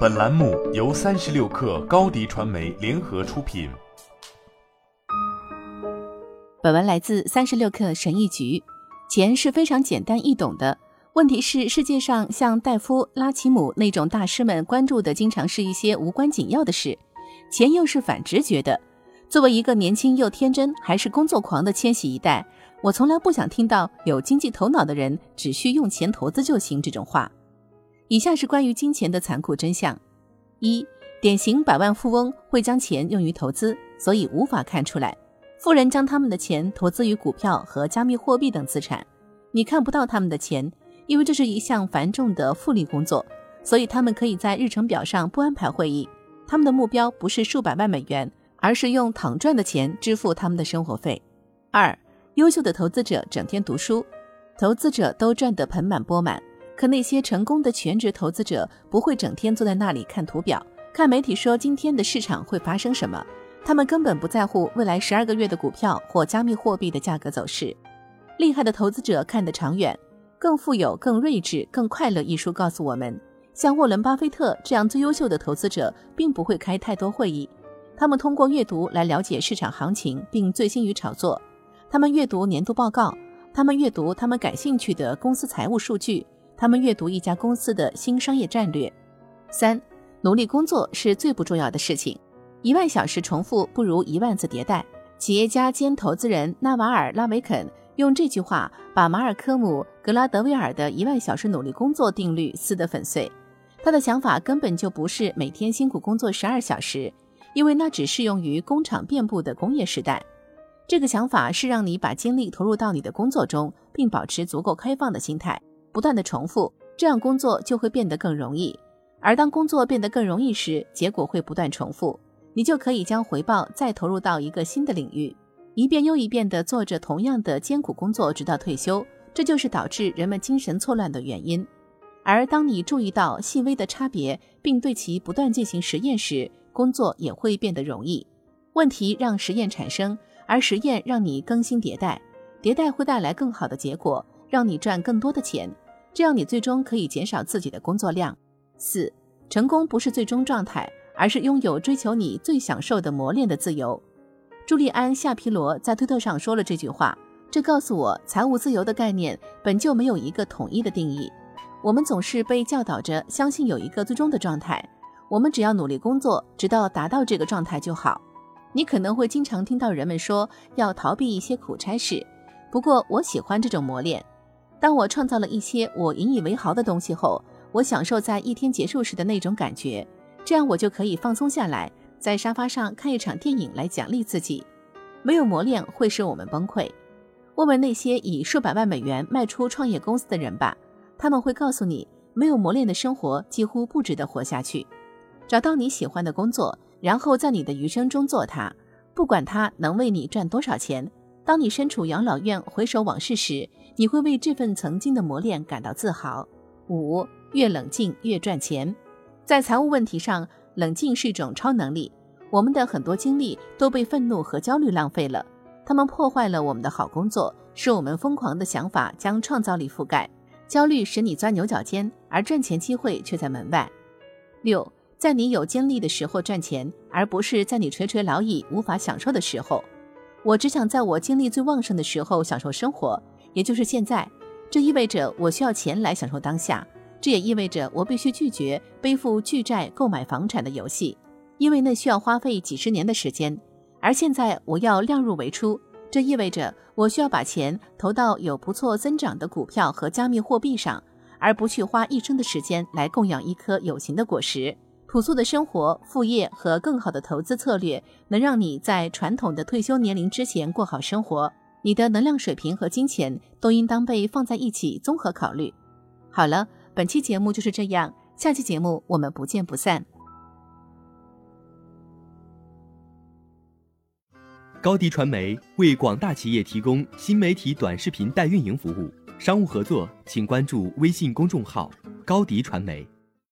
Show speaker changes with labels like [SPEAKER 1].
[SPEAKER 1] 本栏目由三十六氪高低传媒联合出品。
[SPEAKER 2] 本文来自三十六氪神译局。钱是非常简单易懂的，问题是世界上像戴夫、拉奇姆那种大师们关注的，经常是一些无关紧要的事。钱又是反直觉的。作为一个年轻又天真，还是工作狂的千禧一代。我从来不想听到有经济头脑的人只需用钱投资就行这种话。以下是关于金钱的残酷真相：一、典型百万富翁会将钱用于投资，所以无法看出来；富人将他们的钱投资于股票和加密货币等资产，你看不到他们的钱，因为这是一项繁重的复利工作，所以他们可以在日程表上不安排会议。他们的目标不是数百万美元，而是用躺赚的钱支付他们的生活费。二。优秀的投资者整天读书，投资者都赚得盆满钵满。可那些成功的全职投资者不会整天坐在那里看图表，看媒体说今天的市场会发生什么。他们根本不在乎未来十二个月的股票或加密货币的价格走势。厉害的投资者看得长远，更富有、更睿智、更快乐。一书告诉我们，像沃伦·巴菲特这样最优秀的投资者，并不会开太多会议，他们通过阅读来了解市场行情，并醉心于炒作。他们阅读年度报告，他们阅读他们感兴趣的公司财务数据，他们阅读一家公司的新商业战略。三，努力工作是最不重要的事情。一万小时重复不如一万次迭代。企业家兼投资人纳瓦尔·拉维肯用这句话把马尔科姆·格拉德威尔的一万小时努力工作定律撕得粉碎。他的想法根本就不是每天辛苦工作十二小时，因为那只适用于工厂遍布的工业时代。这个想法是让你把精力投入到你的工作中，并保持足够开放的心态，不断的重复，这样工作就会变得更容易。而当工作变得更容易时，结果会不断重复，你就可以将回报再投入到一个新的领域，一遍又一遍地做着同样的艰苦工作，直到退休。这就是导致人们精神错乱的原因。而当你注意到细微的差别，并对其不断进行实验时，工作也会变得容易。问题让实验产生。而实验让你更新迭代，迭代会带来更好的结果，让你赚更多的钱，这样你最终可以减少自己的工作量。四，成功不是最终状态，而是拥有追求你最享受的磨练的自由。朱利安·夏皮罗在推特上说了这句话，这告诉我，财务自由的概念本就没有一个统一的定义。我们总是被教导着相信有一个最终的状态，我们只要努力工作，直到达到这个状态就好。你可能会经常听到人们说要逃避一些苦差事，不过我喜欢这种磨练。当我创造了一些我引以为豪的东西后，我享受在一天结束时的那种感觉，这样我就可以放松下来，在沙发上看一场电影来奖励自己。没有磨练会使我们崩溃。问问那些以数百万美元卖出创业公司的人吧，他们会告诉你，没有磨练的生活几乎不值得活下去。找到你喜欢的工作。然后在你的余生中做它，不管它能为你赚多少钱。当你身处养老院回首往事时，你会为这份曾经的磨练感到自豪。五，越冷静越赚钱。在财务问题上，冷静是一种超能力。我们的很多精力都被愤怒和焦虑浪费了，他们破坏了我们的好工作，使我们疯狂的想法将创造力覆盖。焦虑使你钻牛角尖，而赚钱机会却在门外。六。在你有精力的时候赚钱，而不是在你垂垂老矣无法享受的时候。我只想在我精力最旺盛的时候享受生活，也就是现在。这意味着我需要钱来享受当下，这也意味着我必须拒绝背负巨债购买房产的游戏，因为那需要花费几十年的时间。而现在我要量入为出，这意味着我需要把钱投到有不错增长的股票和加密货币上，而不去花一生的时间来供养一颗有形的果实。朴素的生活、副业和更好的投资策略，能让你在传统的退休年龄之前过好生活。你的能量水平和金钱都应当被放在一起综合考虑。好了，本期节目就是这样，下期节目我们不见不散。
[SPEAKER 3] 高迪传媒为广大企业提供新媒体短视频代运营服务，商务合作请关注微信公众号高迪传媒。